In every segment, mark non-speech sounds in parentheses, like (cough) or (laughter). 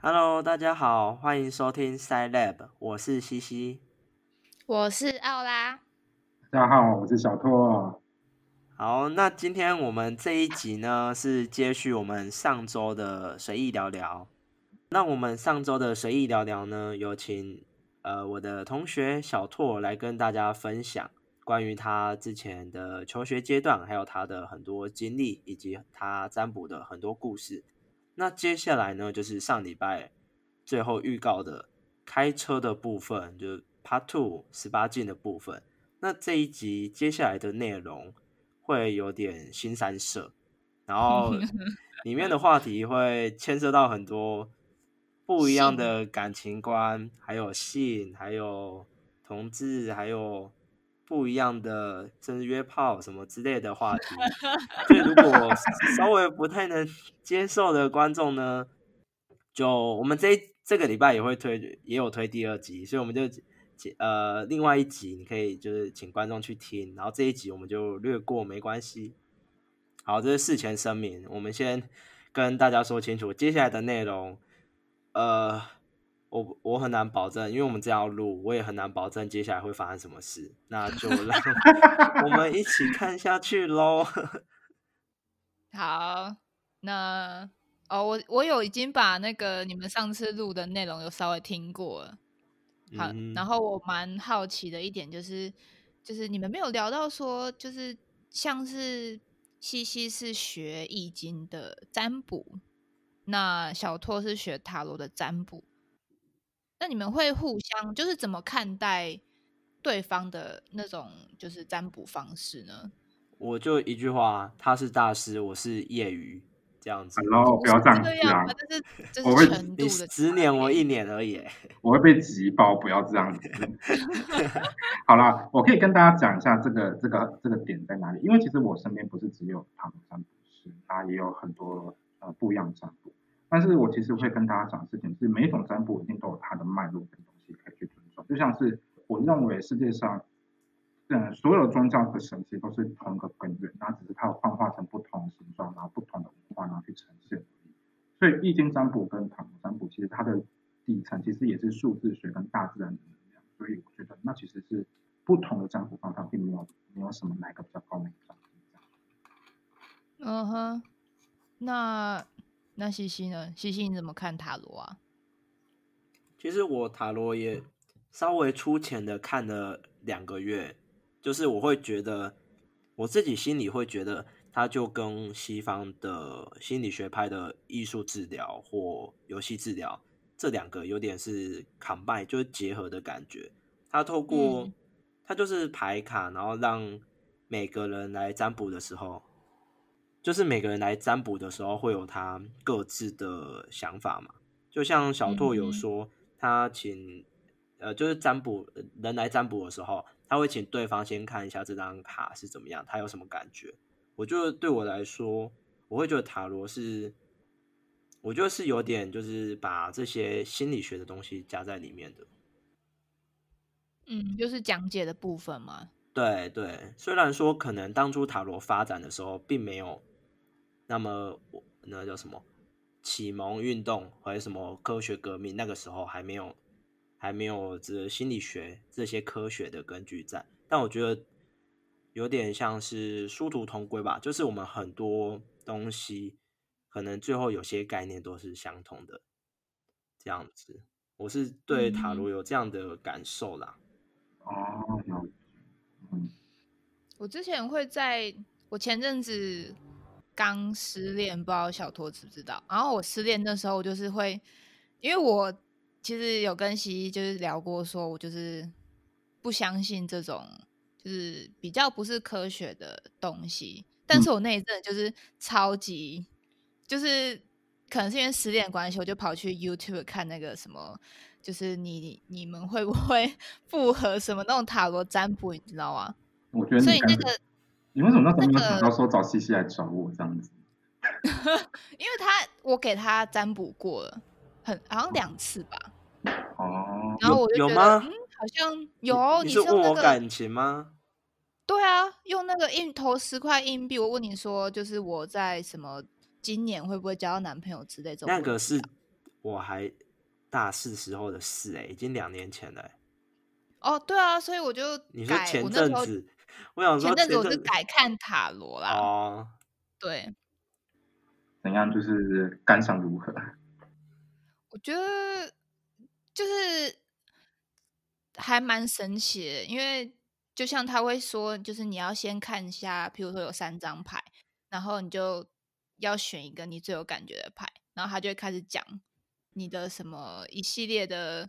Hello，大家好，欢迎收听 Side Lab，我是西西，我是奥拉。大家好，我是小拓。好，那今天我们这一集呢是接续我们上周的随意聊聊。那我们上周的随意聊聊呢，有请呃我的同学小拓来跟大家分享关于他之前的求学阶段，还有他的很多经历，以及他占卜的很多故事。那接下来呢，就是上礼拜最后预告的开车的部分，就是 Part Two 十八禁的部分。那这一集接下来的内容会有点新三色，然后 (laughs) 里面的话题会牵涉到很多。不一样的感情观，还有性，还有同志，还有不一样的甚至约炮什么之类的话题。所以，如果稍微不太能接受的观众呢，就我们这这个礼拜也会推，也有推第二集，所以我们就呃另外一集你可以就是请观众去听，然后这一集我们就略过没关系。好，这是事前声明，我们先跟大家说清楚接下来的内容。呃，我我很难保证，因为我们这样录，我也很难保证接下来会发生什么事。那就 (laughs) 让我们一起看下去喽。(laughs) 好，那哦，我我有已经把那个你们上次录的内容有稍微听过了。好，然后我蛮好奇的一点就是，就是你们没有聊到说，就是像是西西是学易经的占卜。那小托是学塔罗的占卜，那你们会互相就是怎么看待对方的那种就是占卜方式呢？我就一句话，他是大师，我是业余，这样子。然后不要这样子，就是我会你十年我一年而已，我会被挤爆，不要这样子。(laughs) 好了，我可以跟大家讲一下这个这个这个点在哪里，因为其实我身边不是只有塔罗占卜师，他也有很多呃不一样的占卜。但是我其实会跟大家讲事情，是每一种占卜一定都有它的脉络跟东西可以去尊重。就像是我认为世界上，嗯，所有宗教的神奇都是同一个根源，那只是它幻化成不同形状，然后不同的文化然后去呈现。所以易经占卜跟塔罗占卜，其实它的底层其实也是数字学跟大自然的能量。所以我觉得那其实是不同的占卜方法，并没有没有什么哪个比较高明。嗯哼，那。那西西呢？西西你怎么看塔罗啊？其实我塔罗也稍微粗浅的看了两个月，就是我会觉得我自己心里会觉得，它就跟西方的心理学派的艺术治疗或游戏治疗这两个有点是 combine，就是结合的感觉。它透过它就是牌卡，然后让每个人来占卜的时候。就是每个人来占卜的时候，会有他各自的想法嘛。就像小拓有说，他请呃，就是占卜人来占卜的时候，他会请对方先看一下这张卡是怎么样，他有什么感觉。我觉得对我来说，我会觉得塔罗是，我觉得是有点就是把这些心理学的东西加在里面的。嗯，就是讲解的部分嘛。对对，虽然说可能当初塔罗发展的时候，并没有。那么我那叫什么启蒙运动，或者什么科学革命？那个时候还没有，还没有这心理学这些科学的根据在。但我觉得有点像是殊途同归吧，就是我们很多东西可能最后有些概念都是相同的，这样子。我是对塔罗有这样的感受啦。哦，嗯，我之前会在我前阵子。刚失恋，不知道小托知不知道。然后我失恋那时候，就是会，因为我其实有跟西西就是聊过，说我就是不相信这种就是比较不是科学的东西。但是我那一阵就是超级，就是可能是因为失恋关系，我就跑去 YouTube 看那个什么，就是你你们会不会 (laughs) 复合什么那种塔罗占卜，你知道吗？我觉得所以那个。你为什么那时候没有想到说找西西来找我这样子？(laughs) 因为他我给他占卜过了，很好像两次吧。哦，然后我就有吗？好像有。你是问我感情吗？对啊，用那个硬投十块硬币，我问你说，就是我在什么今年会不会交到男朋友之类这种？那个是我还大四时候的事哎、已经两年前了、欸。哦，对啊，所以我就改，你说前阵子，我想说前阵子我是改看塔罗啦，哦，对，怎样？就是感想如何？(laughs) 我觉得就是还蛮神奇的，因为就像他会说，就是你要先看一下，譬如说有三张牌，然后你就要选一个你最有感觉的牌，然后他就会开始讲你的什么一系列的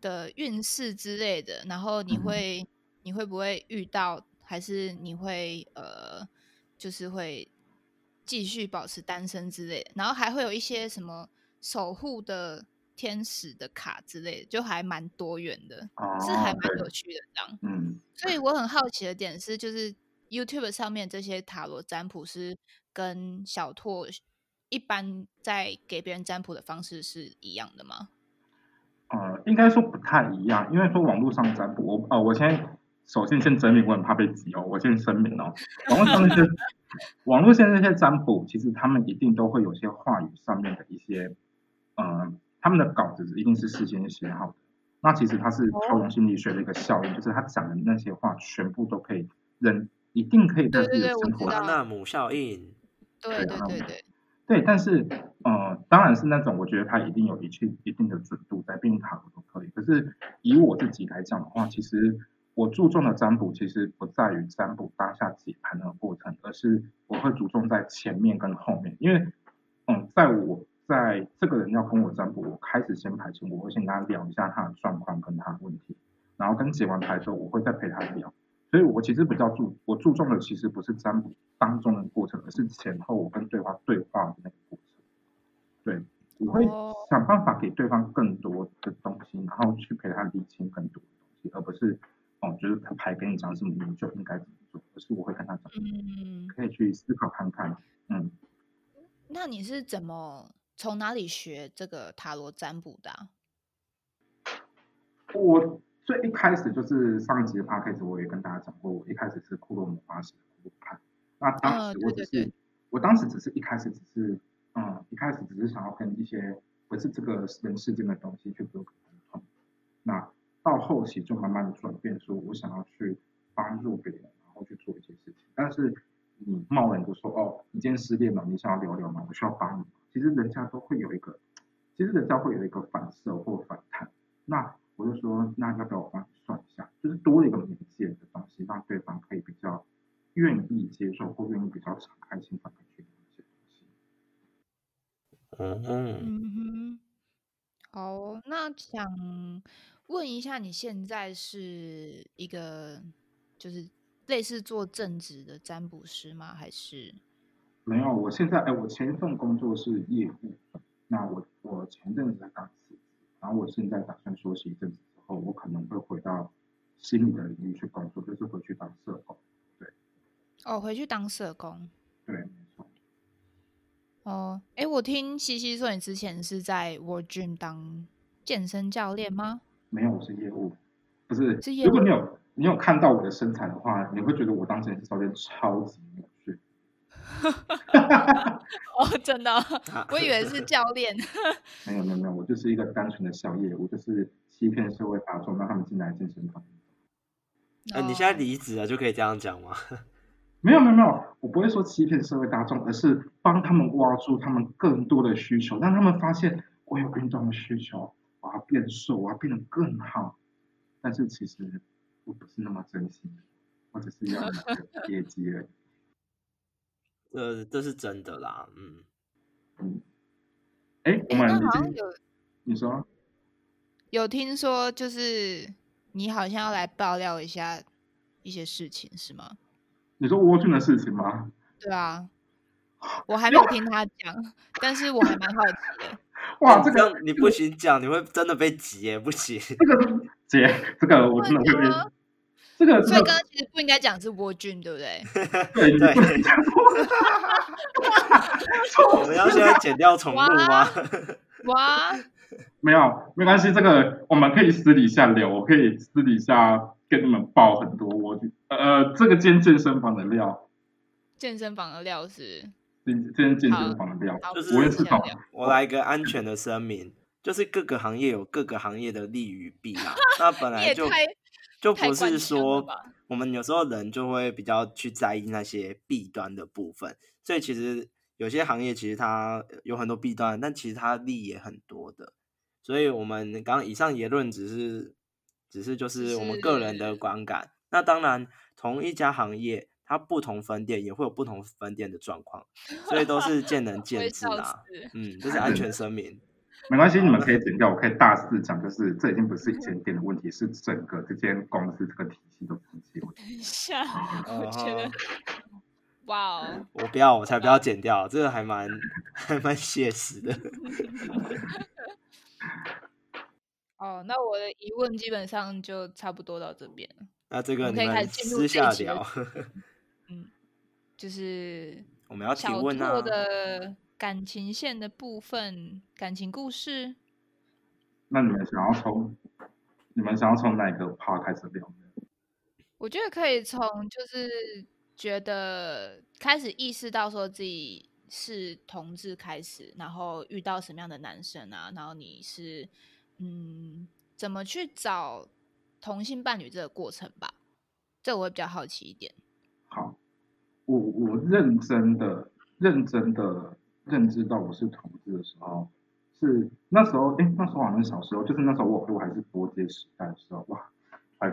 的运势之类的，然后你嗯会、你会不会遇到，还是你会呃，就是会继续保持单身之类的，然后还会有一些什么守护的天使的卡之类的，就还蛮多元的，哦，是还蛮有趣的这样。嗯，所以我很好奇的点是，就是 YouTube 上面这些塔罗占卜师跟小拓一般在给别人占卜的方式是一样的吗？呃，应该说不太一样，因为说网络上占卜，我呃，我先首先先声明，我很怕被挤哦，我先声明哦，网络上那些 (laughs) 网络现在那些占卜，其实他们一定都会有些话语上面的一些，呃，他们的稿子一定是事先写好的。那其实它是超用心理学的一个效应，就是他讲的那些话全部都可以人一定可以在自己的生活中巴纳姆效应，对对啊对对。对，但是呃，当然是那种我觉得他一定有一定一定的准度在，毕竟塔罗都可以。可是以我自己来讲的话，其实我注重的占卜其实不在于占卜当下解盘的过程，而是我会注重在前面跟后面，因为嗯，在我在这个人要跟我占卜，我开始先排前，我会先跟他聊一下他的状况跟他的问题，然后跟解完牌之后，我会再陪他聊。所以我其实比较注我注重的其实不是占卜当中的过程，而是前后我跟对方对话的那个过程。对，我会哦想办法给对方更多的东西，然后去陪他理清更多的东西，而不是哦，就是他牌跟你讲什么你就应该怎么做，而是我会跟他讲，嗯，可以去思考看看。嗯，那你是怎么从哪里学这个塔罗占卜的啊、我最一开始就是上一集的 p a s t 我也跟大家讲过，我一开始是库洛魔法使的库洛派，那当嗯时我只是、对对对我当时只是一开始只是嗯，一开始只是想要跟一些不是这个人世间的东西去沟通，那到后期就慢慢的转变，说我想要去帮助别人，然后去做一些事情。但是你贸然就说哦，你今天失恋了，你想要聊聊吗？我需要帮你吗。其实人家都会有一个，其实人家会有一个反射或反弹。那我就说，那要不要我帮你算一下？就是多了一个媒介的东西，让对方可以比较愿意接受，或愿意比较敞开心房的去聊一些东西。嗯，嗯哼，好哦，那想问一下，你现在是一个就是类似做正职的占卜师吗？还是没有，我现在哎，我前一份工作是业务，那我我前阵子才刚辞职，然后我现在打算休息一阵子之后，我可能会回到心理的领域去工作，就是回去当社工。对哦回去当社工？对，没错。哦，哎，我听西西说你之前是在 World Gym 当健身教练吗？没有，我是业务，不是。是业如果你有你有看到我的身材的话，你会觉得我当健身教练超级有趣。哦，真的哦，(laughs) 我以为是教练。(laughs) 没有没有没有，我就是一个单纯的小业务，就是欺骗社会大众，让他们进来健身房。哎、你现在哦离职了就可以这样讲吗？(laughs) 没有没有没有，我不会说欺骗社会大众，而是帮他们挖出他们更多的需求，让他们发现我有运动的需求，变瘦，我要变得更好。但是其实我不是那么真心的，我只是要那个业绩而已。这 (laughs) 这是真的啦，嗯，嗯，哎，我诶，们已经那好像有你说有听说，就是你好像要来爆料一下一些事情，是吗？你说蜗苣的事情吗？对啊，(laughs) 我还没有听他讲，但是我还蛮好奇的。哇，哎这个你不行讲，你会真的被挤耶，不行。这个姐，(laughs) 这个我真的会被会这个这个所以刚刚其实不应该讲是蜗菌，对不对？(laughs) 对，你对 (laughs) 我们要现在剪掉重录吗？哇，没有，没关系，这个我们可以私底下聊，我可以私底下跟你们爆很多我呃这个间健身房的料。健身房的料是今天健身房的料，就是我也是从我来一个安全的声明，就是各个行业有各个行业的利与弊啦。那本 (laughs) 来就就不是说我们有时候人就会比较去在意那些弊端的部分，所以其实有些行业其实它有很多弊端，但其实它利也很多的。所以我们刚刚以上言论只是只是就是我们个人的观感。那当然，同一家行业。它不同分店也会有不同分店的状况，所以都是见仁 (laughs) 见智啊。嗯，(laughs) 这是安全声明。没关系，你们可以剪掉，我可以大肆讲，就是这已经不是一间 (laughs) 店的问题，是整个这间公司这个体系的问题。等一下，我觉得，哇哦！我不要，我才不要剪掉，这个还蛮还蛮写实的。哦，那我的疑问基本上就差不多到这边了。那这个你们私下聊。嗯，就是我们要提问啊的感情线的部分，感情故事。那你们想要从你们想要从哪个 part 开始聊呢？我觉得可以从就是觉得开始意识到说自己是同志开始，然后遇到什么样的男生啊，然后你是嗯怎么去找同性伴侣这个过程吧，这我会比较好奇一点。好。我我认真的认真的认知到我是同志的时候，是那时候哎，那时候好像小时候，就是那时候我我还是波接时代的时候，哇，还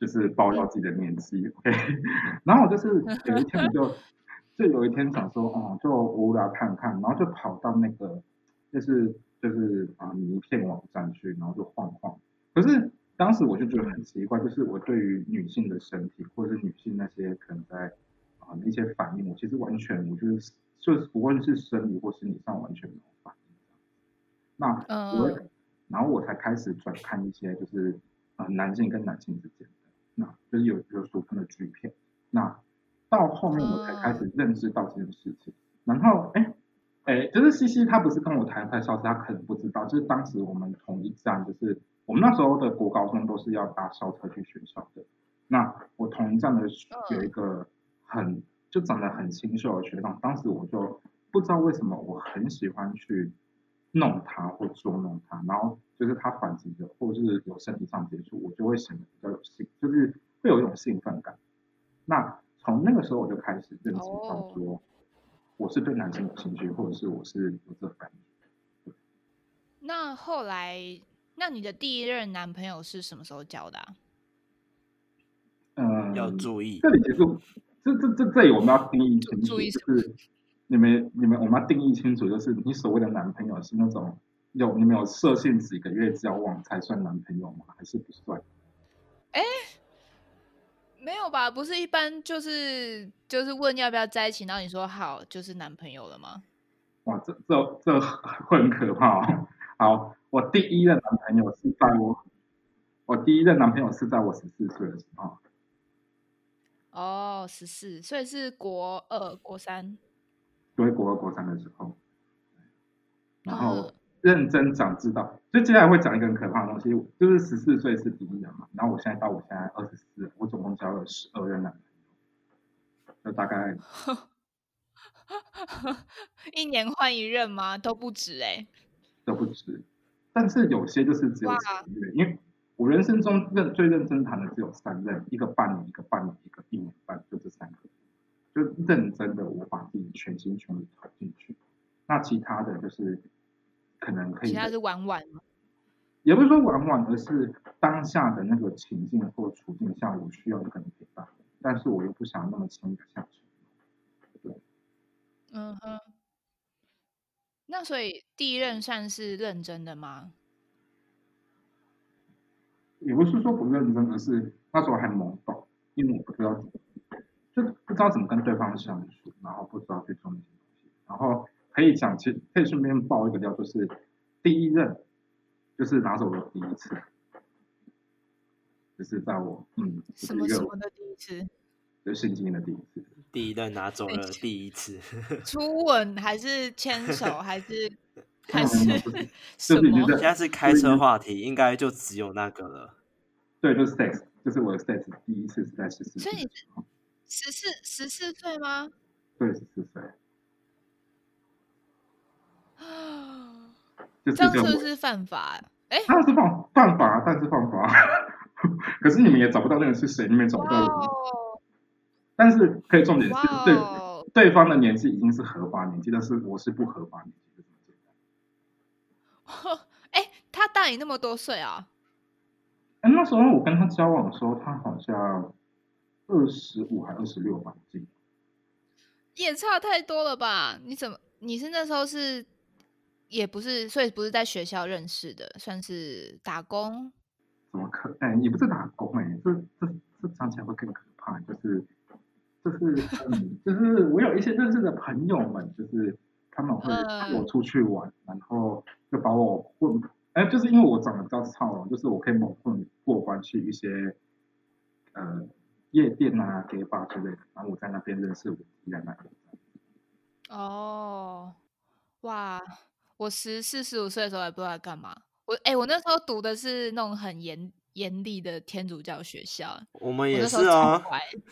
就是爆料自己的年纪，OK，(laughs) 然后我就是有一天我就就有一天想说，哦，就无聊看看，然后就跑到那个就是就是啊名片网站去，然后就晃晃，可是当时我就觉得很奇怪，就是我对于女性的身体或者是女性那些可能在一些反应，我其实完全，我觉得就是不论是生理或心理上完全没有反应。那我，然后我才开始转看一些就是呃男性跟男性之间的，那就是有有俗称的剧片。那到后面我才开始认识到这件事情。然后哎哎，就是西西他不是跟我谈太消失，他可能不知道，就是当时我们同一站，就是我们那时候的国高中都是要搭校车去学校的。那我同一站的有一个。很就长得很清秀的学长，当时我就不知道为什么我很喜欢去弄他或捉弄他，然后就是他反击的或者是有身体上接触，我就会显得比较有兴，就是会有一种兴奋感。那从那个时候我就开始认识到说，我是对男生有兴趣，或者是我是有这感觉。那后来，那你的第一任男朋友是什么时候交的？嗯，要注意，这里结束。这这这这里我们要定义清楚，就是你们你们我们要定义清楚，就是你所谓的男朋友是那种有你们有设限几个月交往才算男朋友吗？还是不算？哎，没有吧？不是一般就是就是问要不要在一起，然后你说好就是男朋友了吗？哇，这这这会很可怕哦。好，我第一任男朋友是在我我第一任男朋友是在我十四岁的时候。哦，十四，所以是国二、国三，对，国二、国三的时候，然后认真讲知道，就接下来会讲一个很可怕的东西，就是十四岁是第一人嘛，然后我现在到我现在二十四，我总共交了十二任男朋友，就大概 (laughs) 一年换一任吗？都不止哎，都不止，但是有些就是只有几个月，因为。我人生中认最认真谈的只有三任，一个半年，一个半年，一个一年半，就这三个，就认真的我把自己全心全意投进去。那其他的就是可能可以，其他是玩玩吗？也不是说玩玩，而是当下的那个情境或处境下，我需要一个人陪伴，但是我又不想那么轻易的下去。对，嗯哼。那所以第一任算是认真的吗？也不是说不认真，而是那时候还懵懂，因为我不知道，就不知道怎么跟对方相处，然后不知道去做那些东西。然后可以讲，其实可以顺便爆一个料，就是第一任就是拿走了第一次，就是在我嗯什么什么的第一次，就性经验的第一次，第一任拿走了第一次，初吻还是牵手 (laughs) 还是？还是什么？现在是开车话题，应该就只有那个了。对，就是 sex，就是我的 sex 第一次是在十四。所以你十四十四岁吗？对，十四岁。就是这样是不是犯法？哎，当然是犯犯法，但是犯法。(laughs) 可是你们也找不到那个是谁，你们也找不哇到。哦，但是可以重点是哇对哦，对方的年纪已经是合法年纪，但是我是不合法年纪，就这么简单。(laughs) 哎，他大你那么多岁啊？哎，那时候我跟他交往的时候，他好像二十五还二十六吧，记得。也差太多了吧？你怎么？你是那时候是也不是，所以不是在学校认识的，算是打工。怎么可？哎，你不是打工哎、这这这讲起来会更可怕，就是就是嗯，就是我有一些认识的朋友们，就是他们会嗯带我出去玩，然后就把我混，哎，就是因为我长得比较糙了，就是我可以蒙混过关去一些呃夜店啊、gay bar 之类的，然后我在那边认识我依然那个。哦，哇！我十四十五岁的时候还不知道在干嘛。我哎、我那时候读的是那种很严严厉的天主教学校，我们也是啊。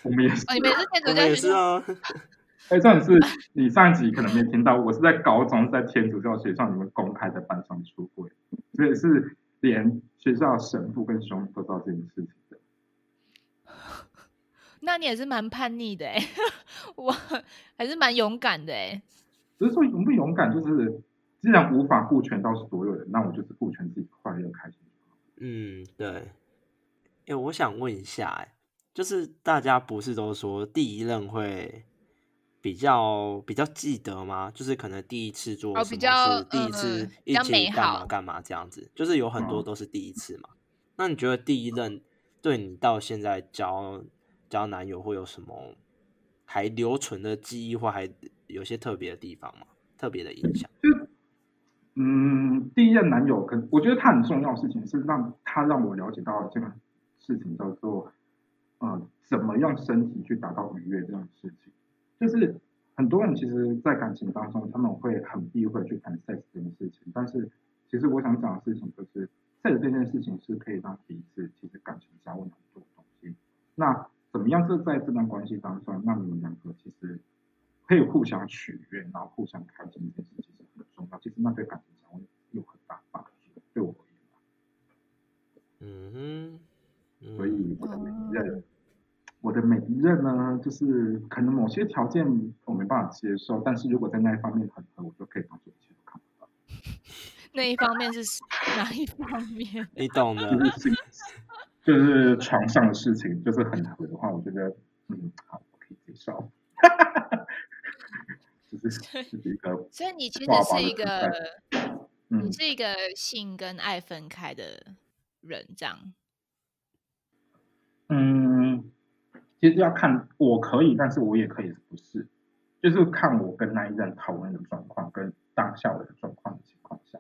我们也是哦，你们也是天主教学校？啊，(laughs) 哎，这样是你上一集可能没听到，我是在高中是在天主教学校里面公开的班上出柜，所以是连学校神父跟兄弟都知道这件事情的。(laughs) 那你也是蛮叛逆的哎，(laughs) 我还是蛮勇敢的哎。只是说勇不勇敢，就是既然无法顾全到所有人，那我就是顾全自己快乐开心就好。嗯，对。哎，我想问一下，哎，就是大家不是都说第一任会比较比较记得吗？就是可能第一次做什么哦比较事，第一次一起干嘛干嘛这样子，就是有很多嗯都是第一次嘛。那你觉得第一任对你到现在交交男友会有什么还留存的记忆，或还有些特别的地方吗？特别的影响？嗯，第一任男友，跟我觉得他很重要的事情是让他让我了解到这个事情叫做，呃，怎么用身体去达到愉悦这种事情。就是很多人其实，在感情当中，他们会很避讳去谈 sex 这件事情，但是其实我想讲的事情就是，sex 这件事情是可以让彼此其实感情加温很多的东西。那怎么样？这在这段关系当中，让你们两个其实可以互相取悦，然后互相开心，这件事情其实很重要。其实那对感情降温有很大帮助，对我而言。嗯哼，嗯所以我的每一任，我的每一任呢，就是可能某些条件我没办法接受，但是如果在那一方面很合，我就可以当做一切都看不到。(laughs) 那一方面是哪一方面？(laughs) 你懂的。就是性就是床上的事情，就是很合的话，我觉得嗯，好，我可以接受。(laughs) 就是就是一个所以你其实是一个，嗯你，是一个性跟爱分开的人，这样。嗯，其实要看我可以，但是我也可以不是，就是看我跟那一任讨论的状况跟当下我的状况的情况下。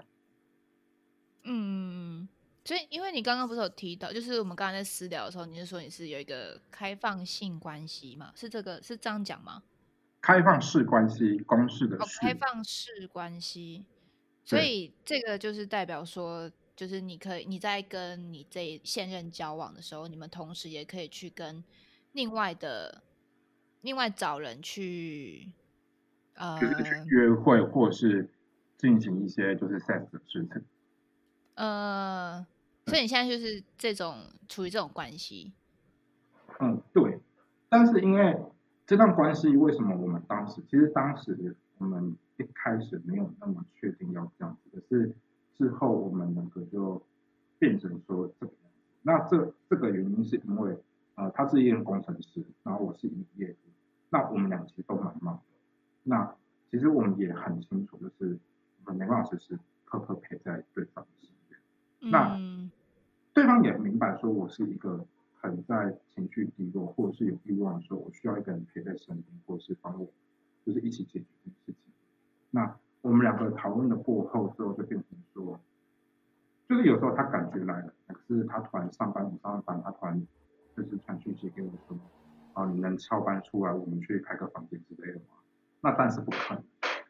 嗯，所以因为你刚刚不是有提到，就是我们刚刚在私聊的时候，你是说你是有一个开放性关系嘛？是这个是这样讲吗？开放式关系，公式的哦，开放式关系，所以这个就是代表说，就是你可以你在跟你这现任交往的时候，你们同时也可以去跟另外的另外找人去，呃就是去约会或者是进行一些就是 sex 的事情。呃，所以你现在就是这种处于这种关系，嗯，对。但是因为这段关系，为什么我们当时其实当时我们一开始没有那么确定要这样子，可是之后我们两个就变成说这个样子。那这这个原因是因为呃，他是一人工程师，然后我是营业的，那我们俩其实都蛮忙的。那其实我们也很清楚，就是我们没办法时时刻刻陪在对方的身边。那嗯对方也明白说我是一个很在情绪低落，或者是有欲望的时候，我需要一个人陪在身边，或者是帮我，就是一起解决这件事情。那我们两个讨论的过后之后，就变成说，就是有时候他感觉来了，可是他突然上班不上班，他突然就是传讯息给我说，啊，你能翘班出来，我们去开个房间之类的吗？那但是不可能，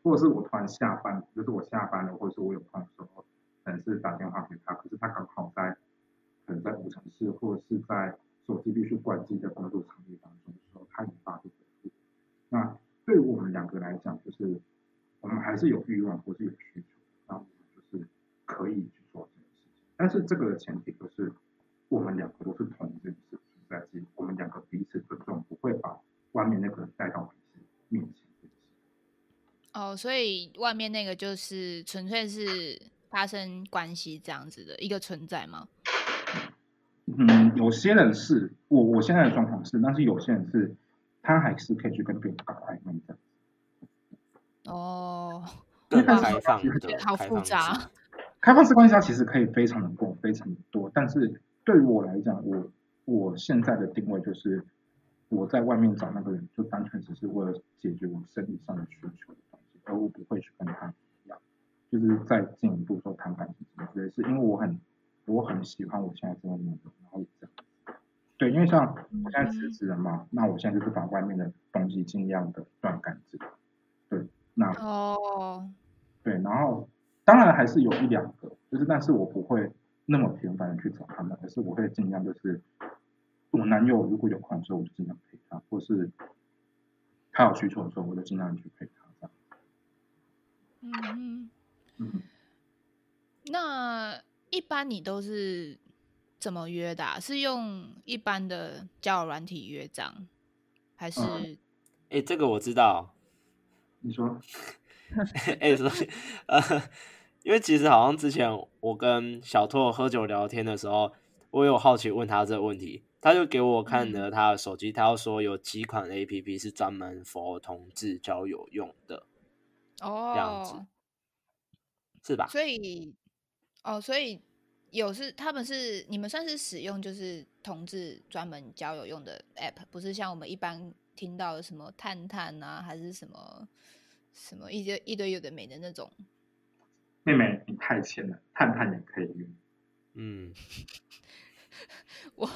或者是我突然下班，就是我下班了，或者是我有空的时候，可能是打电话给他，可是他刚好在，可能在五城市或者是在手机必须关机的工作场域当中的时候，他引发这个。那对于我们两个来讲，就是我们还是有欲望或是有需求，那我们就是可以去做这件事情。但是这个前提就是我们两个都是同志是存在即我们两个彼此尊重，不会把外面那个人带到彼此面前。哦，所以外面那个就是纯粹是发生关系这样子的一个存在吗？嗯，有些人是我我现在的状况是，但是有些人是，他还是可以去跟别人搞暧昧的。哦，(laughs) 开放其实的，好复杂。开放式关系它其实可以非常的广，非常的多。但是对于我来讲，我我现在的定位就是，我在外面找那个人，就单纯只是为了解决我生理上的需求我不会去跟他一样，就是再进一步说谈感情什么之类，是因为我很我很喜欢我现在这个女人，然后这样。对，因为像我现在辞职了嘛，那我现在就是把外面的东西尽量的断干净。对，那哦，对，然后当然还是有一两个，就是但是我不会那么频繁的去找他们，而是我会尽量就是我男友如果有空的时候，我就尽量陪他，或是他有需求的时候，我就尽量去陪他。嗯嗯，嗯，那一般你都是怎么约的、啊？是用一般的交友软体约章，还是？嗯哎，这个我知道。你说 (laughs) 哎，所以呃，因为其实好像之前我跟小拓喝酒聊天的时候，我有好奇问他这个问题，他就给我看了他的手机，他要说有几款 A P P 是专门 for 同志交友用的，哦，这样子是吧？所以，哦，所以有是他们是你们算是使用就是同志专门交友用的 app，不是像我们一般听到的什么探探啊，还是什么什么一堆一堆有的没的那种。妹妹你太浅了，探探也可以用。嗯，(laughs) 我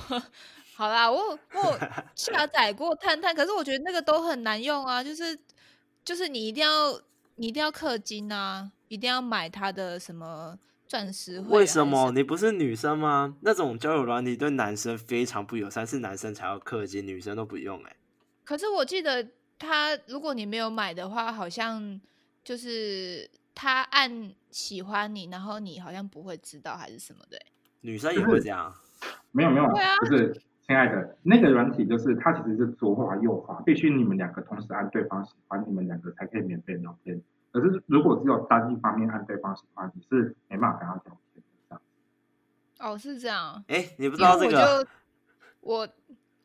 好啦，我我有下载过探探，可是我觉得那个都很难用啊，就是就是你一定要你一定要氪金啊，一定要买他的什么钻石。为什么你不是女生吗？那种交友软体对男生非常不友善，是男生才要氪金，女生都不用哎、可是我记得他，如果你没有买的话，好像就是他按喜欢你，然后你好像不会知道还是什么的欸。女生也会这样。没有没有不啊，是亲爱的，那个软体就是它其实是左滑右滑，必须你们两个同时按对方喜欢，你们两个才可以免费聊天。可是如果只有单一方面按对方喜欢，你是没办法跟他聊天的。这样哦，是这样。哎、你不知道这个？我就我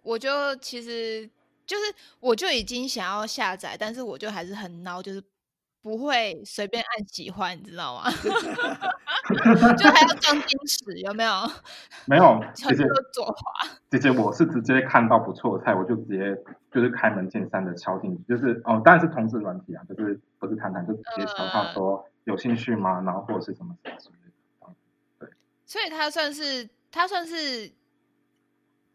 我就其实就是我就已经想要下载，但是我就还是很孬，就是不会随便按喜欢，你知道吗？(laughs) 就还要装 (laughs) 矜持，有没有？没有，很姐姐多左滑。姐姐，我是直接看到不错的菜，我就直接就是开门见山的敲进去，就是哦，当然是同志软体啊，就是不是谈谈，就直接敲他说有兴趣吗？然后或者是什么什么之类的。所以他算是他算是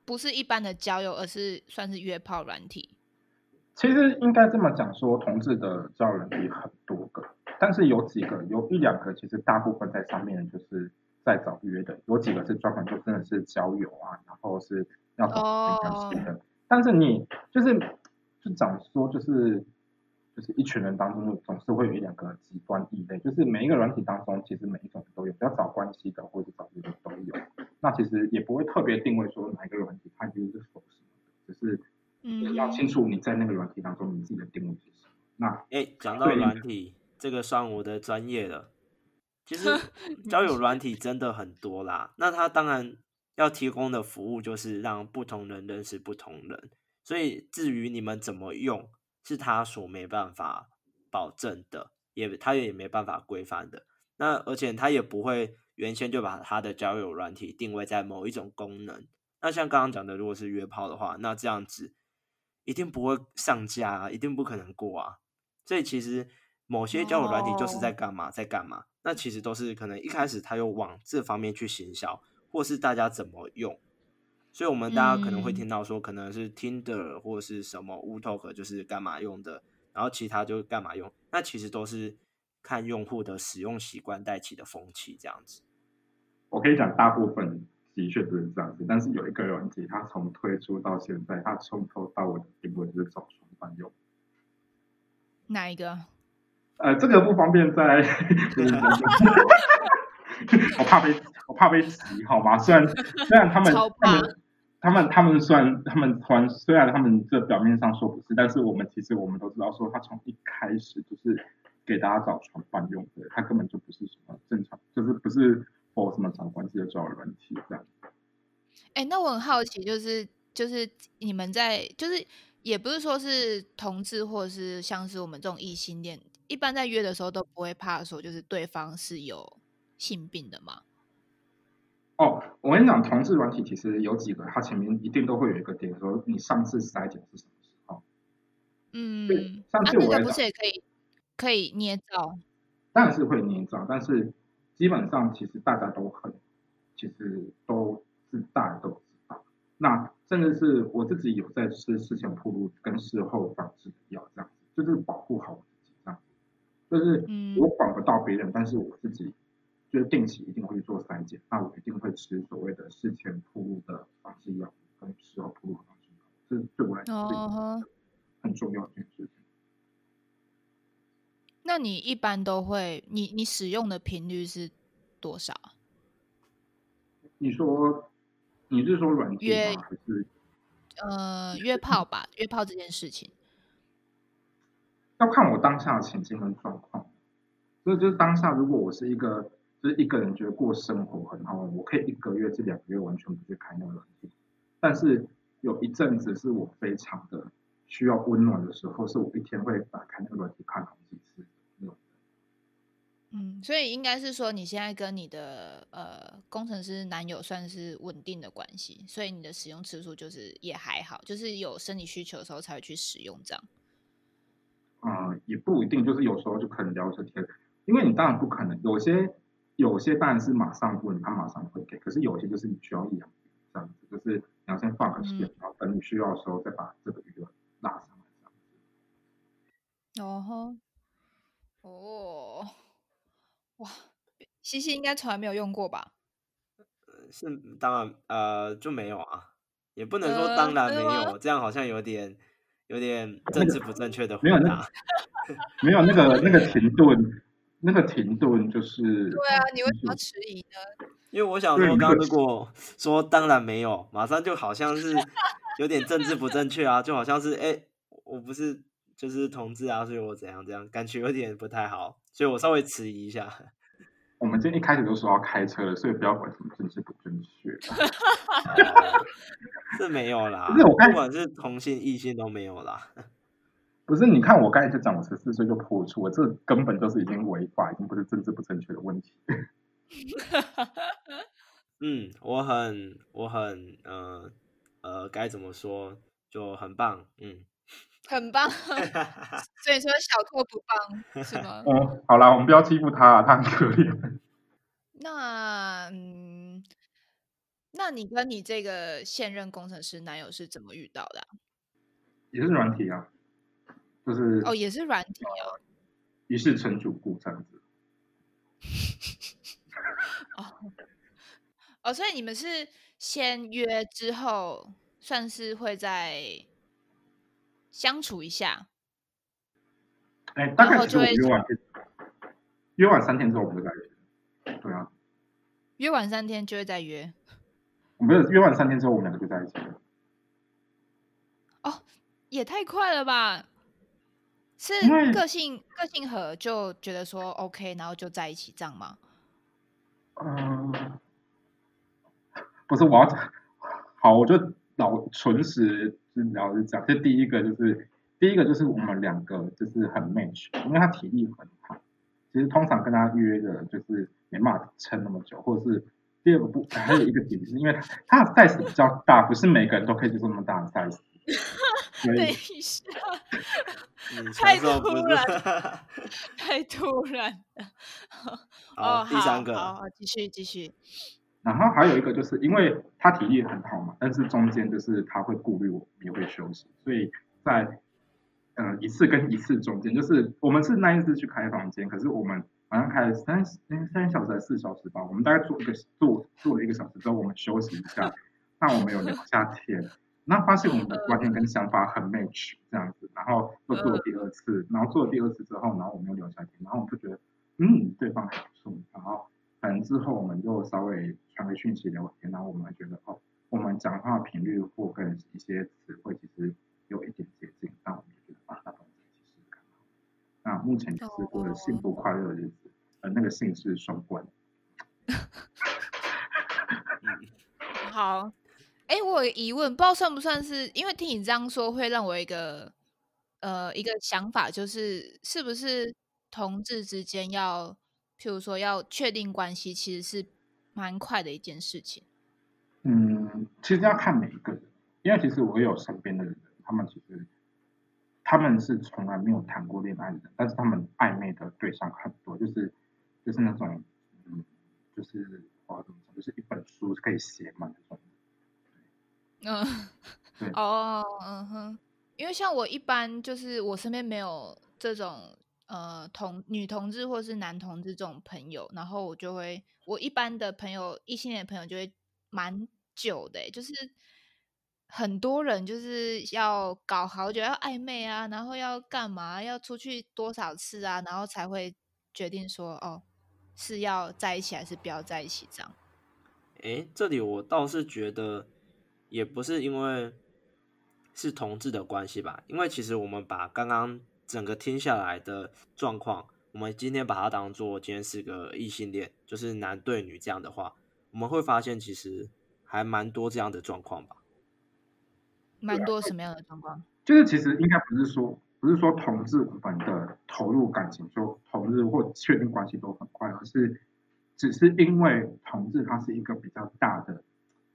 不是一般的交友，而是算是约炮软体。其实应该这么讲说，同志的交友软体很多个，但是有几个有一两个，其实大部分在上面就是在找约的，有几个是专门就真的是交友啊，然后是要找关系的。但是你就是就讲说就是就是一群人当中，总是会有一两个极端异类，就是每一个软体当中，其实每一种都有，要找关系的或者找约的都有。那其实也不会特别定位说哪一个软体它就是否什么的，只是。嗯，要清楚你在那个软体当中你自己的定位是什么。那哎、讲到软体，这个算我的专业了。(laughs) 其实交友软体真的很多啦，那它当然要提供的服务就是让不同人认识不同人，所以至于你们怎么用，是他所没办法保证的，也他也没办法规范的。那而且他也不会原先就把他的交友软体定位在某一种功能。那像刚刚讲的，如果是约炮的话，那这样子。一定不会上架啊，一定不可能过啊。所以其实某些交友软体就是在干嘛，在干嘛？那其实都是可能一开始他又往这方面去行销，或是大家怎么用。所以我们大家可能会听到说，可能是 Tinder 或是什么 WooTalk 就是干嘛用的，然后其他就是干嘛用。那其实都是看用户的使用习惯带起的风气这样子。我可以讲大部分。的确不是这样子，但是有一个软体，它从推出到现在，它从头到尾的定位就是找双伴用。哪一个？呃，这个不方便在，(laughs) 我怕被我怕被挤，好吗？虽然虽然他们他们他们他们虽然他们团虽然他们这表面上说不是，但是我们其实我们都知道，说他从一开始就是给大家找床伴用的，他根本就不是什么正常，就是不是或什么找关系的交友软体这样。哎，那我很好奇，就是就是你们在就是也不是说是同志，或者是像是我们这种异性恋。一般在约的时候都不会怕说，就是对方是有性病的吗？哦，我跟你讲，同志软体其实有几个，它前面一定都会有一个点，说你上次筛检是什么时候？嗯，上次我不是也可以可以捏造？当然是会捏造，但是基本上其实大家都很，其实都是大家都知道。那甚至是我自己有在吃事前铺路跟事后防治的药，这样子就是保护好我自己，这样。就是我管不到别人，但是我自己就是定期一定会去做筛检，那我一定会吃所谓的事前铺路的防治药跟事后铺路的防治药，这是对我来说很重要的一件事情。那你一般都会，你你使用的频率是多少？你说你是说软件还是呃约炮吧？约炮这件事情。要看我当下的情境跟状况，所以就是当下，如果我是一个就是一个人觉得过生活很好，我可以一个月至两个月完全不去开那个软件。但是有一阵子是我非常的需要温暖的时候，是我一天会打开那个软件看好几次那种。嗯，所以应该是说你现在跟你的呃工程师男友算是稳定的关系，所以你的使用次数就是也还好，就是有生理需求的时候才会去使用这样。嗯，也不一定，就是有时候就可能聊着天，因为你当然不可能，有些有些当然是马上问，他马上会给，可是有些就是你需要一两这样子，就是你要先放个线，然后等你需要的时候再把这个鱼拉上来这样子。哦吼，哦，哇，西西应该从来没有用过吧？是当然，呃，就没有啊，也不能说当然没有，这样好像有点。有点政治不正确的回答，没有那个 (laughs) 那个停顿，那个停顿就是对啊，你为什么迟疑呢？因为我想说，刚如果说当然没有，马上就好像是有点政治不正确啊，就好像是哎，我不是就是同志啊，所以我怎样怎样，感觉有点不太好，所以我稍微迟疑一下。(laughs) 我们今天一开始就说要开车了，所以不要管什么政治不正确。(laughs) 是没有啦，不是我不管是同性异性都没有啦。(laughs) 不是，你看我刚才就讲，我十四岁就破处，这根本就是已经违法，已经不是政治不正确的问题。嗯，我很我很呃呃，该怎么说，就很棒，嗯。很棒，(laughs) 所以说小拓不棒是吗？嗯，好啦，我们不要欺负他，他很可怜。(laughs) 那嗯，那你跟你这个现任工程师男友是怎么遇到的？也是软体啊，就是哦，也是软体啊。于是成主顾这样子。(laughs) 哦哦，所以你们是先约之后，算是会再。相处一下，哎，大概就约完，约完三天之后不会再约，对啊，约完三天就会再约，没有约完三天之后我们两个就在一起了。哦，也太快了吧？是个性个性合就觉得说 OK，然后就在一起这样吗？嗯，不是，我要好，我就老纯实。是聊是这样，这第一个就是第一个就是我们两个就是很 match，因为他体力很好。其实通常跟他约的就是没办法撑那么久，或者是第二个不还有一个点是因为他的 size 比较大，不是每个人都可以就这么大的 size。(laughs) 等一下，太突然，(laughs) 太突然了。哦，第三个，好，继续继续。然后还有一个就是因为他体力很好嘛，但是中间就是他会顾虑我们也会休息，所以在呃一次跟一次中间，就是我们是那一次去开房间，可是我们好像开了三三三小时还是四小时吧，我们大概做一个做做了一个小时之后，我们休息一下，那我们有聊下天，那发现我们的观念跟想法很 match 这样子，然后又做了第二次，然后做了第二次之后，然后我们又聊下天，然后我们就觉得，嗯，对方还不错，然后反正之后我们就稍微传个讯息聊天，然后我们觉得哦，我们讲话频率或跟一些词汇其实有一点接近，那我们就觉得啊，那我们一起试试看。那目前就是过得幸福快乐的日子，呃，那个姓氏双关。(laughs) 好。哎，我有疑问，不知道算不算是，因为听你这样说，会让我一个呃一个想法，就是是不是同志之间要，譬如说要确定关系，其实是蛮快的一件事情。嗯，其实要看每一个人，因为其实我有身边的人，他们其实他们是从来没有谈过恋爱的，但是他们暧昧的对象很多，就是就是那种嗯，就是我怎么说，就是一本书可以写满那种。嗯，(laughs) 哦，嗯哼，因为像我一般就是我身边没有这种呃同女同志或是男同志这种朋友，然后我就会我一般的朋友异性恋朋友就会蛮久的，就是很多人就是要搞好久要暧昧啊，然后要干嘛要出去多少次啊，然后才会决定说哦是要在一起还是不要在一起这样。哎，这里我倒是觉得。也不是因为是同志的关系吧，因为其实我们把刚刚整个听下来的状况，我们今天把它当做今天是个异性恋，就是男对女这样的话，我们会发现其实还蛮多这样的状况吧。蛮多什么样的状况？就是其实应该不是说不是说同志我们的投入感情就同志或确定关系都很快，而是只是因为同志它是一个比较大的。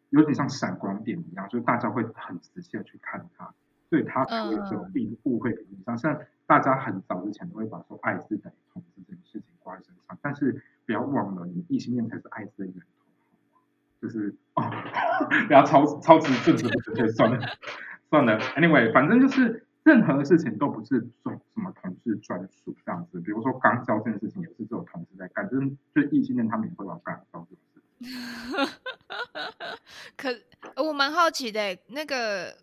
有点像闪光点一样，就是大家会很仔细的去看它，所以它才会有误误会的印象。像大家很早之前都会把说艾滋等于同志这件事情挂在身上，但是不要忘了，你异性恋才是艾滋的源头，就是哦，(laughs) 不要超超级政治不对，算了算了，anyway，反正就是任何的事情都不是说什么同志专属这样子。比如说肛交这件事情也是只有同志在干，就是就是异性恋他们也会玩肛交这种事。(laughs) 可我蛮好奇的，那个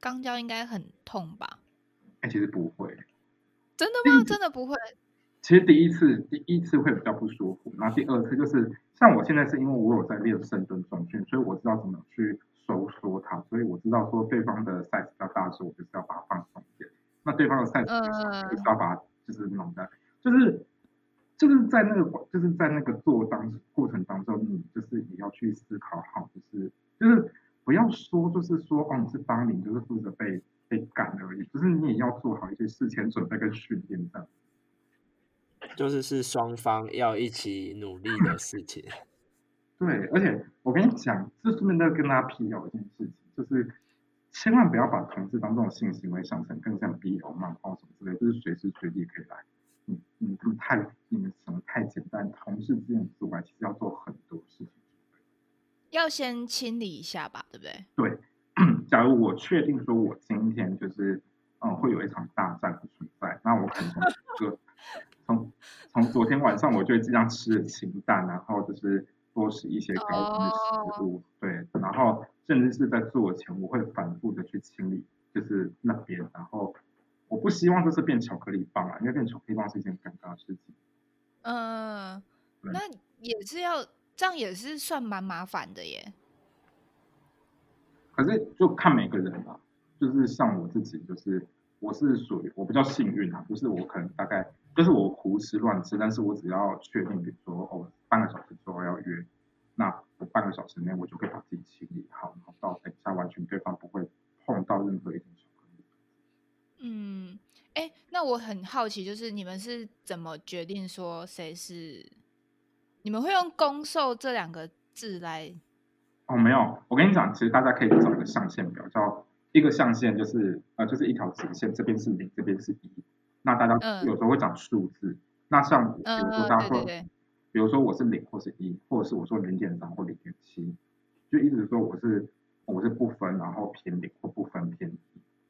肛交应该很痛吧？哎，其实不会，真的吗？真的不会。其实第一次第一次会比较不舒服，然后第二次就是像我现在是因为我有在练深蹲重训，所以我知道怎么去收缩它，所以我知道说对方的 size 比较大的时候，我就是要把它放松一点；那对方的 size 小，就是要把它就是弄的，就是。就是在那个就是在那个做当过程当中，你就是也要去思考好，就是就是不要说就是说哦，你是帮领，就是负责被被干而已，就是你也要做好一些事前准备跟训练的。就是是双方要一起努力的事情。(coughs) 对，而且我跟你讲，这顺便再跟大家辟谣一件事情，就是千万不要把同事当这种性行为想成更像 BL 漫画什么之类，就是随时随地可以来。你你们太你们想的太简单，同事之间之外，其实要做很。要先清理一下吧，对不对？对，假如我确定说我今天就是嗯会有一场大战的存在，那我可能 (laughs) 从个从从昨天晚上我就尽量吃的清淡，然后就是多吃一些高级的食物，对，然后甚至是在做前我会反复的去清理，就是那边，然后。我不希望就是变巧克力棒啊，因为变巧克力棒是一件尴尬的事情。嗯，那也是要这样，也是算蛮麻烦的耶。可是就看每个人吧，就是像我自己，就是我是属于我比较幸运啊，就是我可能大概就是我胡吃乱吃，但是我只要确定，比如说哦半个小时之后要约，那我半个小时内我就可以把自己清理好，然后到等一下完全对方不会碰到任何一点。嗯，哎，那我很好奇，就是你们是怎么决定说谁是？你们会用“公受”这两个字来？哦，没有，我跟你讲，其实大家可以找一个象限表，叫一个象限就是呃，就是一条直线，这边是零，这边是一。那大家有时候会讲数字，那像比如说大家会，比如说我是零或是一，或者是我说零点三或零点七，就意思是说我是我是不分，然后偏零或不分偏一，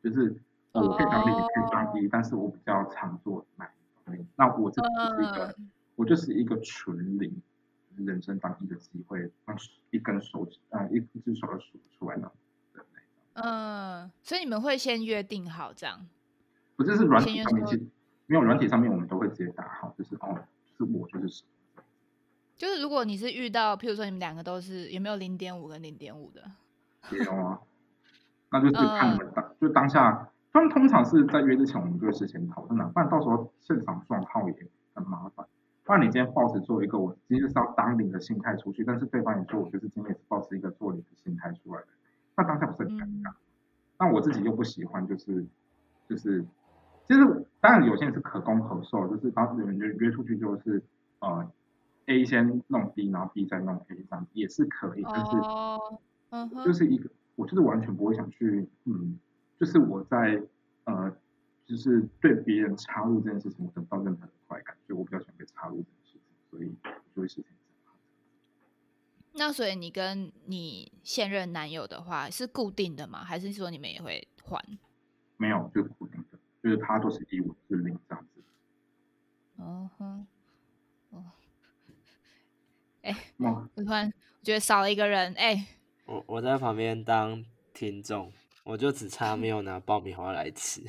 就是。我可以当零，可以当一，但是我比较常做哪一方面？那我这是一个，我就是一个纯零，人生当一的机会，用一根手指，呃，一一只手数出来呢。嗯，所以你们会先约定好这样？不就是软体上面其实没有软体上面我们都会直接打好，就是哦，就是我就是谁就是如果你是遇到，譬如说你们两个都是有没有零点五跟零点五的？也有啊，那就是看你们当、就当下，他们通常是在约之前我们就会事先讨论了，不然到时候现场撞号也很麻烦。不然你今天抱持做一个我今天是要当零的心态出去，但是对方也说我就是今天也是抱持一个做零的心态出来的，那当下不是很尴尬？那我自己又不喜欢，就是就是，其实当然有些人是可攻可受，就是当时有人约约出去就是呃 A 先弄 B，然后 B 再弄 A 这样也是可以，但是。就是一个，我就是完全不会想去，嗯，就是我在呃，就是对别人插入这件事情，我得不到任何的快感，所以我比较喜欢被插入这件事情，所以我就会事情。那所以你跟你现任男友的话是固定的吗？还是说你们也会换？没有，就是固定的，就是他都是一，我是零这样子。哦哼，哦，哇，我突然觉得少了一个人，哎、我我在旁边当听众，我就只差没有拿爆米花来吃。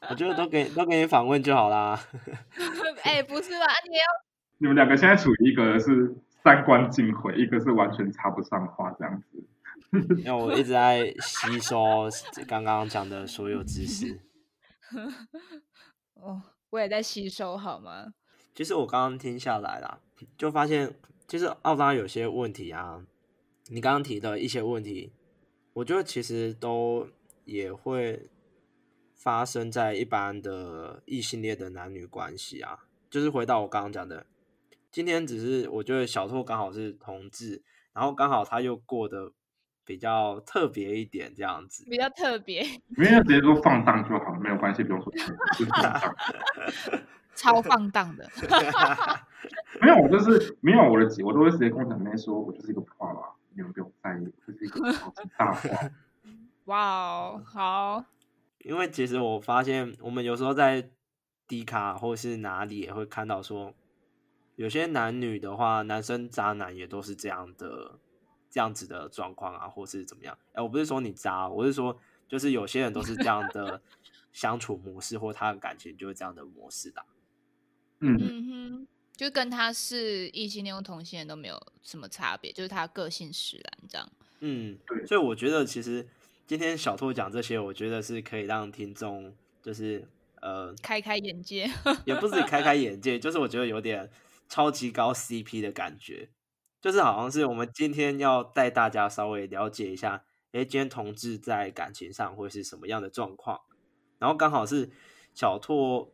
(laughs) 我觉得都给都给你访问就好啦。(laughs) 哎、不是吧？你也要你们两个现在处于一个是三观尽毁，一个是完全插不上话这样子。因为我一直在吸收刚刚讲的所有知识。(laughs) 哦，我也在吸收，好吗？其实我刚刚听下来啦，就发现其实奥拉有些问题啊，你刚刚提的一些问题，我觉得其实都也会发生在一般的异性恋的男女关系啊。就是回到我刚刚讲的，今天只是我觉得小拓刚好是同志，然后刚好他又过得比较特别一点这样子。比较特别，(laughs) 没有直接说放荡就好，没有关系，不用说。(laughs) 超放荡的。没有，我就是没有我的姐，我都会直接跟我长辈说，我就是一个娃娃，你们不用在意，我就是一个超级大话。(laughs) 哇哦，好，因为其实我发现，我们有时候在迪卡或是哪里也会看到说，有些男女的话，男生渣男也都是这样的这样子的状况啊，或是怎么样。哎，我不是说你渣，我是说，就是有些人都是这样的 (laughs) 相处模式，或他的感情就是这样的模式的啊。嗯，嗯哼，就跟他是异性恋或同性恋都没有什么差别，就是他个性使然这样。嗯，对所以我觉得其实今天小兔讲这些，我觉得是可以让听众就是呃开开眼界，也不是开开眼界，就是我觉得有点超级高 CP 的感觉，就是好像是我们今天要带大家稍微了解一下，诶，今天同志在感情上会是什么样的状况，然后刚好是小拓，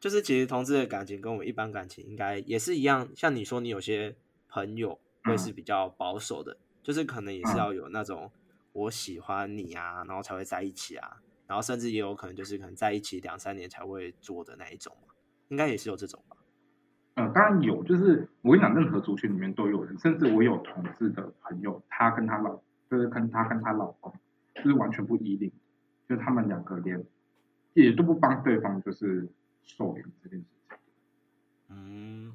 就是其实同志的感情跟我们一般感情应该也是一样，像你说你有些朋友会是比较保守的，就是可能也是要有那种我喜欢你啊，然后才会在一起啊，然后甚至也有可能就是可能在一起两三年才会做的那一种嘛，应该也是有这种吧。呃，当然有，就是我跟你讲，任何族群里面都有人，甚至我有同志的朋友，他跟他老，就是跟他跟他老公，就是完全不依恋，就是他们两个连也都不帮对方，就是受孕这件事情。嗯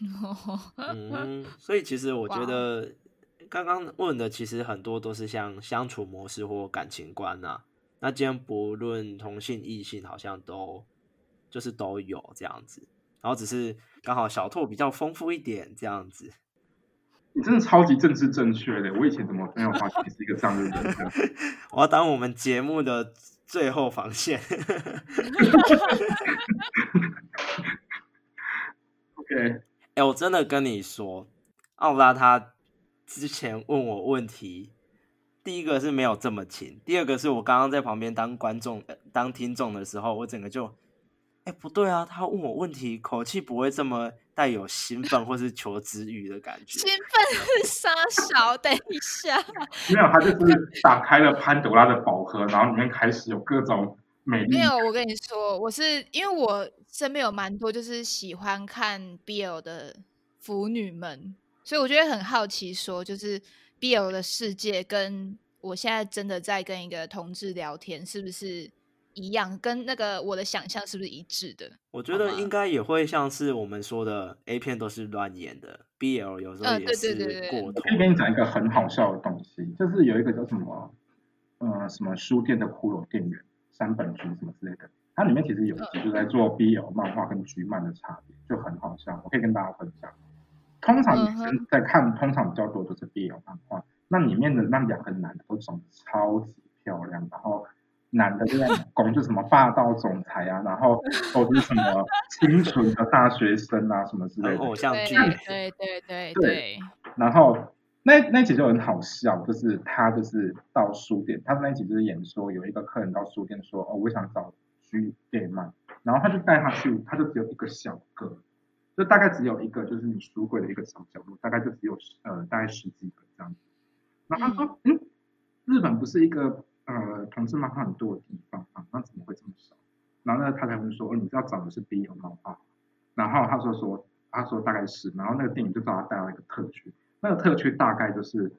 (laughs) 嗯，所以其实我觉得刚刚问的其实很多都是像相处模式或感情观啊。那今天不论同性异性，好像都就是都有这样子，然后只是刚好小兔比较丰富一点这样子。你真的超级政治正确的，我以前怎么没有发现你是一个这样的人呢？我要当我们节目的最后防线。OK，哎、我真的跟你说，奥拉他之前问我问题，第一个是没有这么勤，第二个是我刚刚在旁边当观众、呃当听众的时候，我整个就，哎、不对啊，他问我问题，口气不会这么带有兴奋或是求知欲的感觉兴。奋是傻小，等一下，(laughs) 没有，他就是打开了潘朵拉的宝盒，然后里面开始有各种美丽没有，我跟你说，我是因为我身边有蛮多就是喜欢看 BL 的腐女们，所以我觉得很好奇，说就是 BL 的世界跟我现在真的在跟一个同志聊天，是不是一样？跟那个我的想象是不是一致的？我觉得应该也会像是我们说的 A 片都是乱演的，BL 有时候也是过头我可以。跟你讲一个很好笑的东西，就是有一个叫什么呃什么书店的骷髅店员山本居什么之类的，它里面其实有一集就在做 BL 漫画跟菊漫的差别，就很好笑，我可以跟大家分享。通常女生在看，通常比较多就是 BL 漫画，那里面的那两个男的都长得超级漂亮，然后男的就在攻就什么霸道总裁啊，然后都是什么清纯的大学生啊什么之类的偶像剧，对对对对。然后那那集就很好笑，就是他就是到书店，他那集就是演说有一个客人到书店说哦我想找 G gay 漫，然后他就带他去，他就只有一个小哥。就大概只有一个，就是你书柜的一个小角落，大概就只有呃大概十几个这样子。然后他说，嗯，日本不是一个呃同志漫画很多的地方啊，那怎么会这么少？然后呢，他才会说，哦，你知道找的是 BL 漫画。然后他说说，他说大概是，然后那个电影就把他带到一个特区，那个特区大概就是，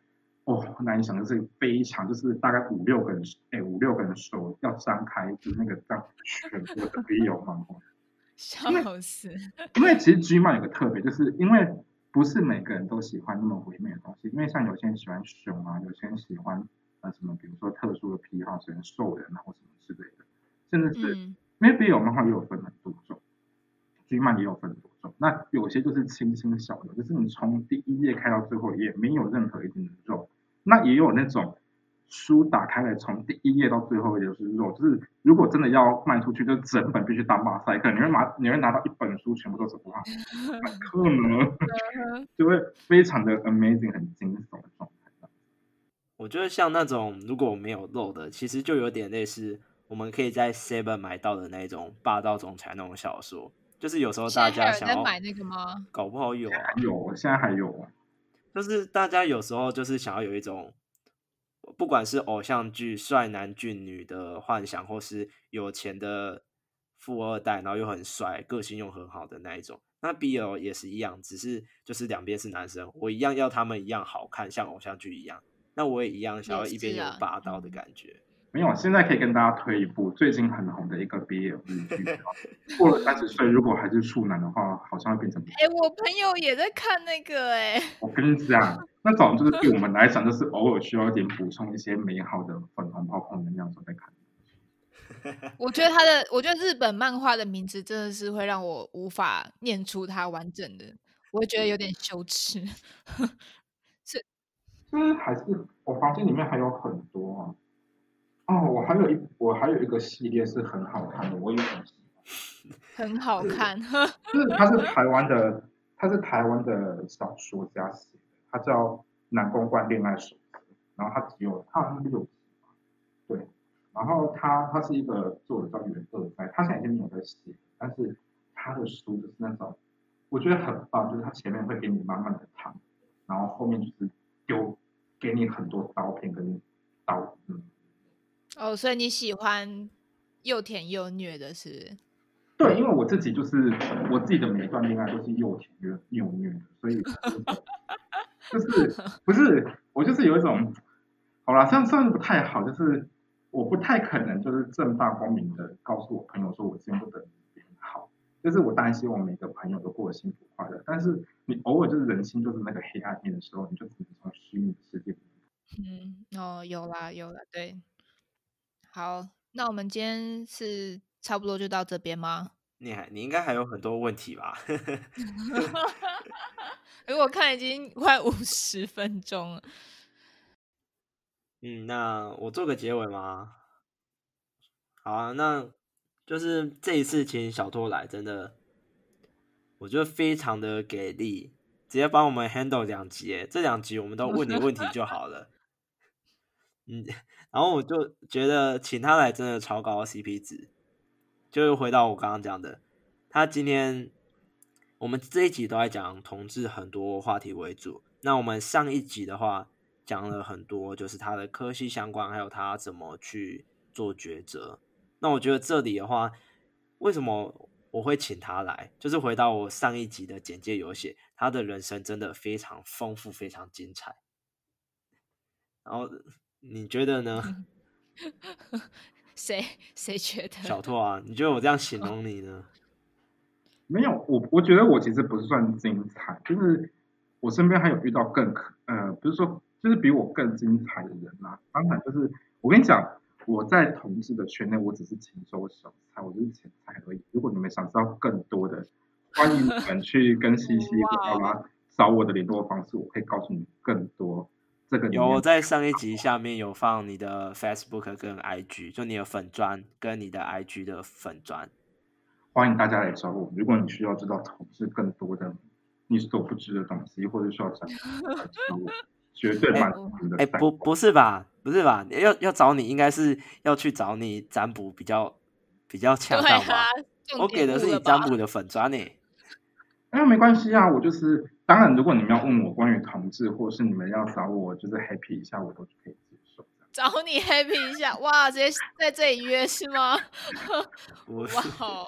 哦，难以想象，是非常就是大概五六个人，哎，五六个人手要张开，就是那个这样全部的 BL 漫画。笑死！(laughs) 因为其实 G 漫有个特别，就是因为不是每个人都喜欢那么唯美的东西。因为像有些人喜欢熊啊，有些人喜欢呃什么，比如说特殊的癖好，喜欢兽人啊或什么之类的。甚至是因为 B 有漫画也有分很多种，G 漫也有分很多种。那有些就是轻轻小的，就是你从第一页看到最后一页没有任何一点的肉。那也有那种。书打开来，从第一页到最后也是肉。就是如果真的要卖出去，就整本必须当马赛克。你会拿，你会拿到一本书全部都是哇，可能 (laughs) 就会非常的 amazing，很惊悚的状态。我觉得像那种如果没有漏的，其实就有点类似我们可以在 Seven 买到的那种霸道总裁那种小说。就是有时候大家想要买那个吗？搞不好有啊，有，现在还有啊。就是大家有时候就是想要有一种。不管是偶像剧帅男俊女的幻想，或是有钱的富二代，然后又很帅，个性又很好的那一种，那 BL 也是一样，只是就是两边是男生，我一样要他们一样好看，像偶像剧一样，那我也一样想要一边有霸道的感觉。没有，现在可以跟大家推一部最近很红的一个 BL 日剧，过了三十岁如果还是处男的话，好像会变成。哎，我朋友也在看那个哎。我跟你讲。那种就是对我们来讲，就是偶尔需要一点补充一些美好的粉红泡泡能量时候再看。(laughs) 我觉得他的，我觉得日本漫画的名字真的是会让我无法念出它完整的，我会觉得有点羞耻。(laughs) 是，就是还是我房间里面还有很多啊。哦，我还有一我还有一个系列是很好看的，我也很喜欢。(laughs) 很好看，就是他是台湾的，他是台湾的小说家写的。他叫《南宫关恋爱手册》，然后他只有他好像六集对，然后他他是一个作者叫袁二在，他现在已经没有在写，但是他的书就是那种我觉得很棒，就是他前面会给你满满的糖，然后后面就是丢给你很多刀片跟刀，嗯。哦，所以你喜欢又甜又虐的是？对，因为我自己就是我自己的每一段恋爱都是又甜又又虐的，所以。就是 (laughs) 不是我就是有一种，好了，这样这样不太好，就是我不太可能就是正大光明的告诉我朋友说我见不得别人好，就是我当然希望每个朋友都过得幸福快乐，但是你偶尔就是人心就是那个黑暗面的时候，你就只能从虚拟世界。嗯，哦，有啦有啦，对，好，那我们今天是差不多就到这边吗？你还你应该还有很多问题吧？(laughs) 因为我看已经快五十分钟了。嗯，那我做个结尾吗？好啊，那就是这一次请小托来，真的我觉得非常的给力，直接帮我们 handle 两集，这两集我们都问你问题就好了。嗯，然后我就觉得请他来真的超高 CP 值。就是回到我刚刚讲的，他今天我们这一集都在讲同志很多话题为主。那我们上一集的话讲了很多，就是他的科系相关，还有他怎么去做抉择。那我觉得这里的话，为什么我会请他来？就是回到我上一集的简介有写，他的人生真的非常丰富，非常精彩。然后你觉得呢？(laughs) 谁谁觉得小拓啊？你觉得我这样形容 (laughs) 你呢？没有，我我觉得我其实不是算精彩，就是我身边还有遇到更可呃，不是说就是比我更精彩的人啦。当然，就是我跟你讲，我在同志的圈内，我只是禽收小菜，我就是钱财而已。如果你们想知道更多的，欢迎你们去跟西西或妈妈找我的联络方式，我可以告诉你更多。有在上一集下面有放你的 Facebook 跟 IG，就你的粉砖跟你的 IG 的粉砖。欢迎大家来找我。如果你需要知道投资更多的你所不知的东西，或者需要找我来找我，绝对满足你的哎、赛不不是吧？不是吧？要要找你，应该是要去找你占卜比较比较恰对当吧？我给的是你占卜的粉砖呢、哎，没关系啊，我就是当然，如果你们要问我关于同志，或是你们要找我就是 happy 一下，我都可以接受。找你 happy 一下，哇，直接在这里约是吗？我 (laughs) 哇哦，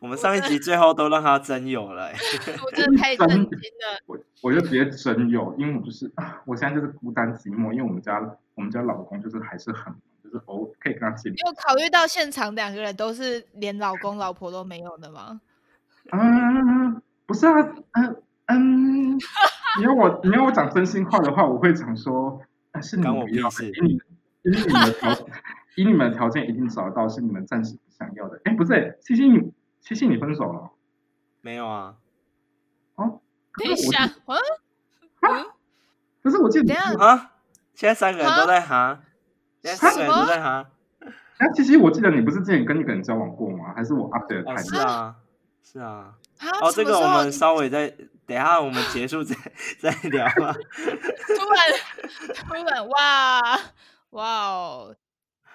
我们上一集最后都让他真有了、欸，我真的太震惊了。(laughs) 我我就直接真有，因为我就是啊，我现在就是孤单寂寞，因为我们家我们家老公就是还是很就是偶可以跟他见面你有考虑到现场两个人都是连老公老婆都没有的吗？嗯，不是啊，嗯嗯，(laughs) 你要我你要我讲真心话的话，我会讲说，啊是你们不要，我屁事以你以你们的条以你们的条件一定找得到，是你们暂时不想要的。哎，不是、欸，七七你七七你分手了没有啊？哦？可等一是我下，记嗯，可是我记得啊！现在三个人都啊在哈，现在三个人都在哈。哎，七七，我记得你不是之前跟一个人交往过吗？还是我 update 哦，太是啊，是啊。啊，哦，这个我们稍微再等一下，我们结束再再聊 (laughs) 吧。突然突然哇哇哦，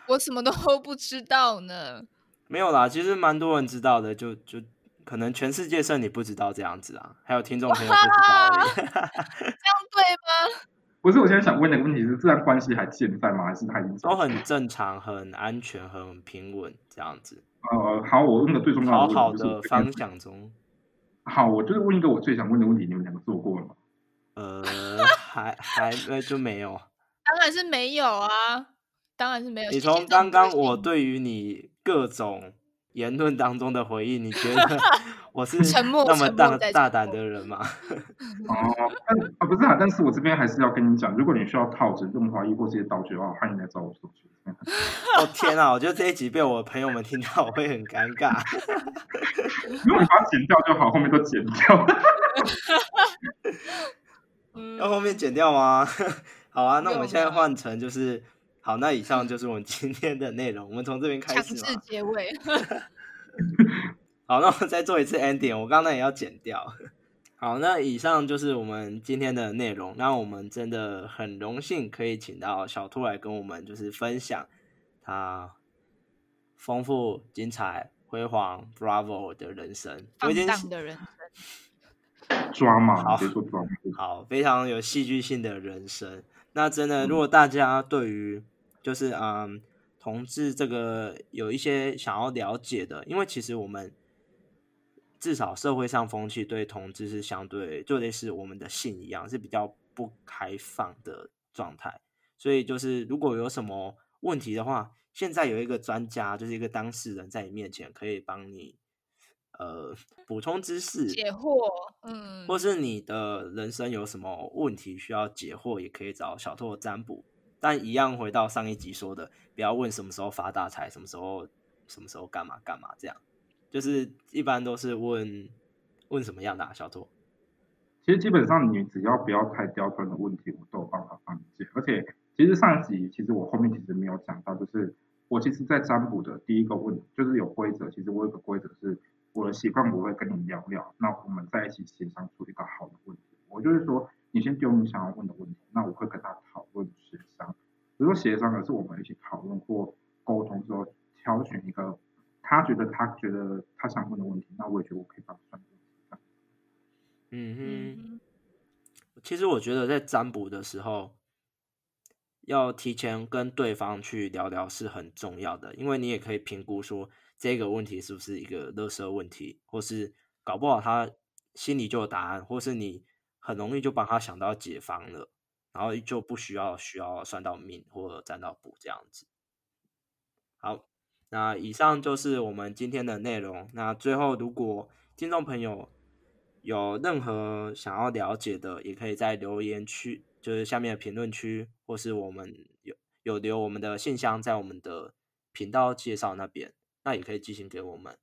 我什么都 (laughs) 不知道呢。没有啦，其实蛮多人知道的，就就可能全世界剩你不知道这样子啊，还有听众朋友不知道。这样对吗？(laughs) 不是，我现在想问的问题是，这段关系还健在吗？还是他已经都很正常、很安全、很平稳这样子，呃，好，我问的最重要好好的方向中。好，我就是问一个我最想问的问题，你们两个做过了吗？(laughs) 呃，还还那就没有。(laughs) 当然是没有啊，当然是没有。你从刚刚我对于你各种言论当中的回应，你觉得 (laughs) 我是那么大大胆的人吗？(laughs) 哦，但啊不是啊，但是我这边还是要跟你讲，如果你需要套子、润滑液或这些道具的话，欢迎来找我索取。(laughs) 哦天啊！我觉得这一集被我朋友们听到，我会很尴尬。如果你把它剪掉就好，后面都剪掉。嗯要后面剪掉吗？好啊，那我们用现在啊换成就是好，那以上就是我们今天的内容，我们从这边开强始强。制结尾。(laughs) 好，那我再做一次 ending，我刚才也要剪掉。好，那以上就是我们今天的内容。那我们真的很荣幸可以请到小兔来跟我们就是分享他丰富、精彩、辉煌、Bravo 的人生。我放已经荡的人生，抓嘛，好别说抓嘛。好，非常有戏剧性的人生。那真的，嗯如果大家对于就是嗯同志这个有一些想要了解的，因为其实我们至少社会上风气对同志是相对就类似我们的性一样，是比较不开放的状态。所以就是如果有什么问题的话，现在有一个专家，就是一个当事人在你面前，可以帮你呃补充知识，解惑，嗯，或是你的人生有什么问题需要解惑，也可以找小拓占卜。但一样回到上一集说的，不要问什么时候发大财，什么时候什么时候干嘛干嘛，这样就是一般都是问问什么样的、啊、小拓？其实基本上你只要不要太刁钻的问题，我都有办法帮你解。而且其实上一集其实我后面其实没有讲到，就是我其实在占卜的第一个问就是有规则，其实我有个规则是我的习惯我会跟你聊聊，那我们在一起协商出一个好的问题。我就是说你先丢你想要问的问题，那我会跟他讨论协商。比如说协商的是我们一起讨论或沟通之后挑选一个他觉得他觉得他想问的问题，那我也觉得我可以帮他算嗯哼，嗯其实我觉得在占卜的时候，要提前跟对方去聊聊是很重要的，因为你也可以评估说这个问题是不是一个垃圾问题，或是搞不好他心里就有答案，或是你很容易就帮他想到解方了，然后就不需要需要算到命或者占到卜这样子。好，那以上就是我们今天的内容。那最后，如果听众朋友有任何想要了解的，也可以在留言区，就是下面的评论区，或是我们有有留我们的信箱在我们的频道介绍那边，那也可以寄信给我们。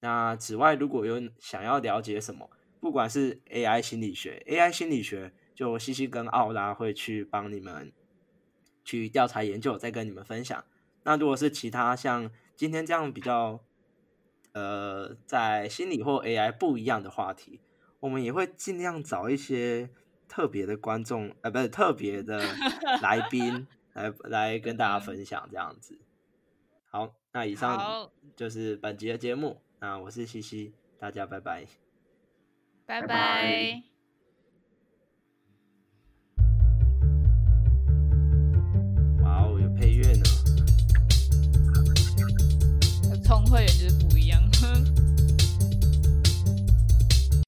那此外，如果有想要了解什么，不管是 AI 心理学，AI 心理学就西西跟奥拉会去帮你们去调查研究，再跟你们分享。那如果是其他像今天这样比较，呃，在心理或 AI 不一样的话题，我们也会尽量找一些特别的观众，呃，不是特别的 (laughs) 来宾来来跟大家分享这样子。好，那以上就是本集的节目。那我是西西，大家拜拜，拜拜！哇哦，有配乐呢。充会员就是不一样。